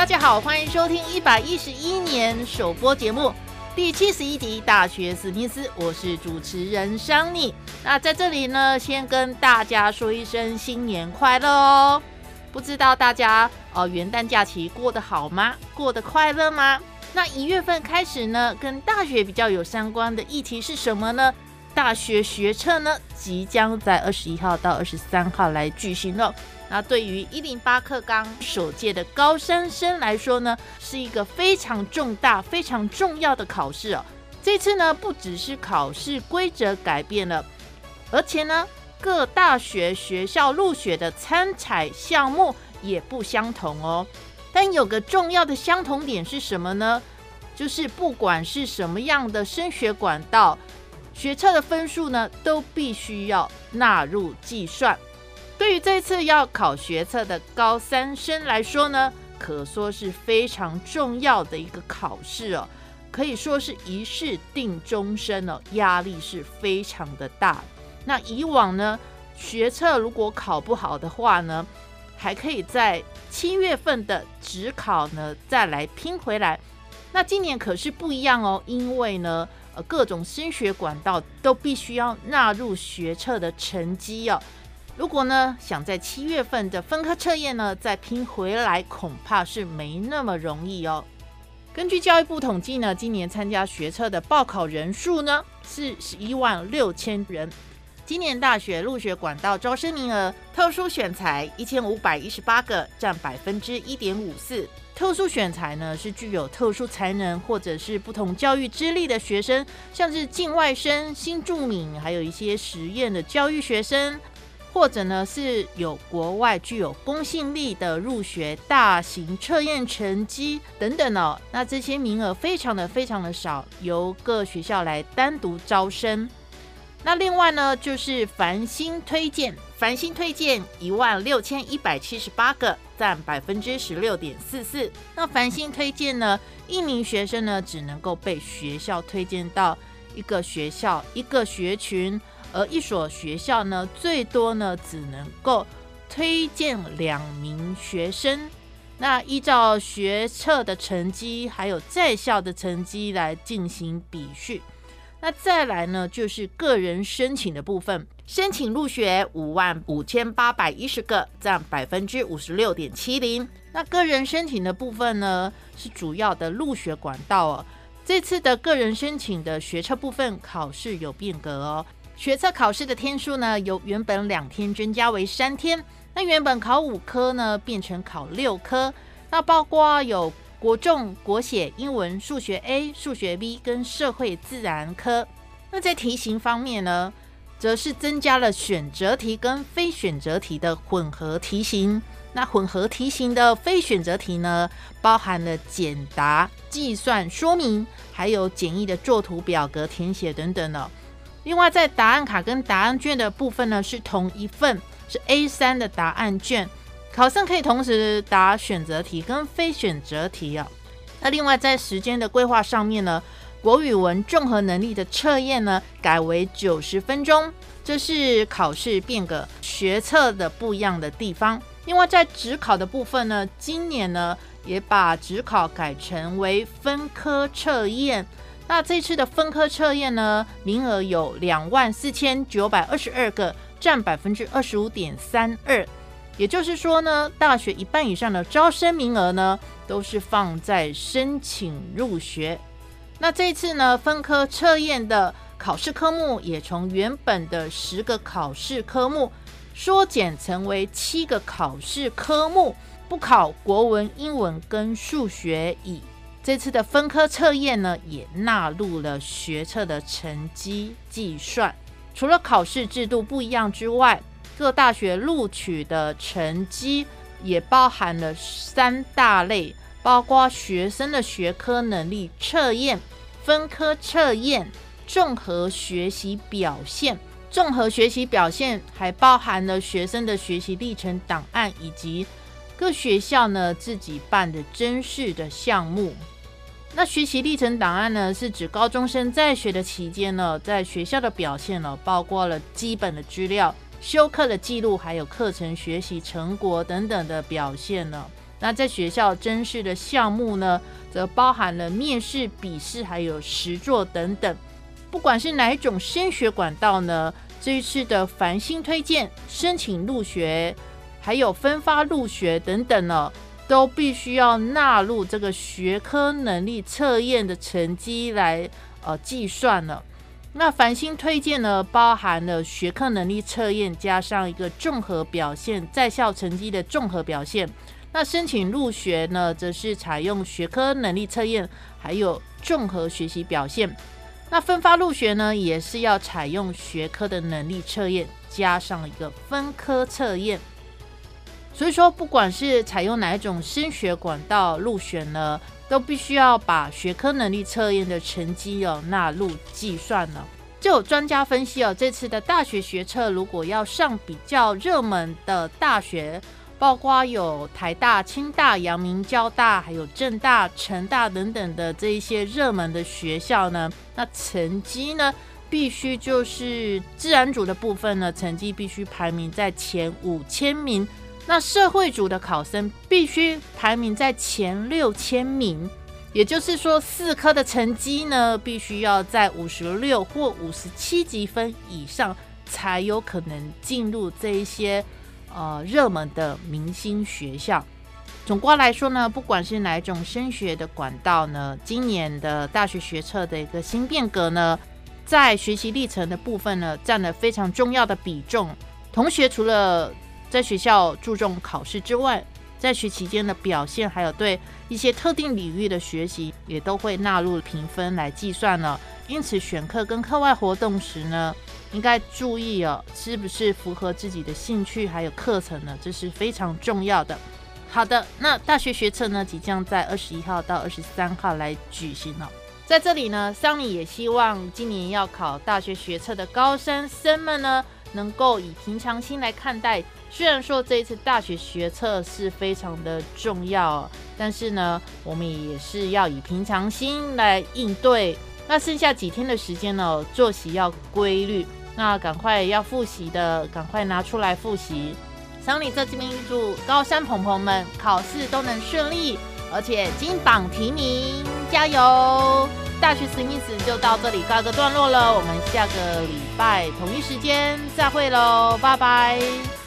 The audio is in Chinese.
大家好，欢迎收听一百一十一年首播节目第七十一集《大学史密斯》，我是主持人桑尼。那在这里呢，先跟大家说一声新年快乐哦！不知道大家呃元旦假期过得好吗？过得快乐吗？那一月份开始呢，跟大学比较有相关的议题是什么呢？大学学测呢，即将在二十一号到二十三号来举行了。那对于一零八课纲首届的高三生来说呢，是一个非常重大、非常重要的考试哦。这次呢，不只是考试规则改变了，而且呢，各大学学校入学的参采项目也不相同哦。但有个重要的相同点是什么呢？就是不管是什么样的升学管道，学测的分数呢，都必须要纳入计算。对于这次要考学测的高三生来说呢，可说是非常重要的一个考试哦，可以说是一试定终身哦，压力是非常的大。那以往呢，学测如果考不好的话呢，还可以在七月份的职考呢再来拼回来。那今年可是不一样哦，因为呢，呃，各种升学管道都必须要纳入学测的成绩哦。如果呢想在七月份的分科测验呢再拼回来，恐怕是没那么容易哦。根据教育部统计呢，今年参加学测的报考人数呢是十一万六千人。今年大学入学管道招生名额，特殊选材一千五百一十八个，占百分之一点五四。特殊选材呢是具有特殊才能或者是不同教育资历的学生，像是境外生、新住民，还有一些实验的教育学生。或者呢是有国外具有公信力的入学大型测验成绩等等哦，那这些名额非常的非常的少，由各学校来单独招生。那另外呢就是繁星推荐，繁星推荐一万六千一百七十八个，占百分之十六点四四。那繁星推荐呢，一名学生呢只能够被学校推荐到一个学校一个学群。而一所学校呢，最多呢只能够推荐两名学生。那依照学测的成绩，还有在校的成绩来进行比序。那再来呢，就是个人申请的部分，申请入学五万五千八百一十个，占百分之五十六点七零。那个人申请的部分呢，是主要的入学管道哦。这次的个人申请的学测部分考试有变革哦。学测考试的天数呢，由原本两天增加为三天。那原本考五科呢，变成考六科。那包括有国中、国写、英文、数学 A、数学 B 跟社会自然科。那在题型方面呢，则是增加了选择题跟非选择题的混合题型。那混合题型的非选择题呢，包含了简答、计算说明，还有简易的作图表格填写等等呢。另外，在答案卡跟答案卷的部分呢，是同一份，是 A 三的答案卷，考生可以同时答选择题跟非选择题啊。那另外在时间的规划上面呢，国语文综合能力的测验呢，改为九十分钟，这是考试变革学测的不一样的地方。另外在职考的部分呢，今年呢也把职考改成为分科测验。那这次的分科测验呢，名额有两万四千九百二十二个，占百分之二十五点三二。也就是说呢，大学一半以上的招生名额呢，都是放在申请入学。那这次呢，分科测验的考试科目也从原本的十个考试科目缩减成为七个考试科目，不考国文、英文跟数学，以这次的分科测验呢，也纳入了学测的成绩计算。除了考试制度不一样之外，各大学录取的成绩也包含了三大类，包括学生的学科能力测验、分科测验、综合学习表现。综合学习表现还包含了学生的学习历程档案以及。各学校呢自己办的甄试的项目，那学习历程档案呢是指高中生在学的期间呢，在学校的表现呢，包括了基本的资料、修课的记录，还有课程学习成果等等的表现呢。那在学校甄试的项目呢，则包含了面试、笔试，还有实作等等。不管是哪一种升学管道呢，这一次的繁星推荐申请入学。还有分发入学等等呢，都必须要纳入这个学科能力测验的成绩来呃计算了。那繁星推荐呢，包含了学科能力测验加上一个综合表现在校成绩的综合表现。那申请入学呢，则是采用学科能力测验还有综合学习表现。那分发入学呢，也是要采用学科的能力测验加上一个分科测验。所以说，不管是采用哪一种升学管道入选呢，都必须要把学科能力测验的成绩哦纳入计算了。就有专家分析哦，这次的大学学测如果要上比较热门的大学，包括有台大、清大、阳明、交大，还有政大、成大等等的这一些热门的学校呢，那成绩呢必须就是自然组的部分呢，成绩必须排名在前五千名。那社会组的考生必须排名在前六千名，也就是说，四科的成绩呢，必须要在五十六或五十七级分以上，才有可能进入这一些呃热门的明星学校。总括来说呢，不管是哪种升学的管道呢，今年的大学学测的一个新变革呢，在学习历程的部分呢，占了非常重要的比重。同学除了在学校注重考试之外，在学期间的表现，还有对一些特定领域的学习，也都会纳入评分来计算了。因此，选课跟课外活动时呢，应该注意哦，是不是符合自己的兴趣还有课程呢？这是非常重要的。好的，那大学学测呢，即将在二十一号到二十三号来举行了。在这里呢，桑尼也希望今年要考大学学测的高三生们呢，能够以平常心来看待。虽然说这一次大学学测是非常的重要，但是呢，我们也是要以平常心来应对。那剩下几天的时间呢，作息要规律，那赶快要复习的，赶快拿出来复习。桑尼在这边预祝高山朋朋们考试都能顺利，而且金榜题名，加油！大学史密斯就到这里告个段落了，我们下个礼拜同一时间再会喽，拜拜。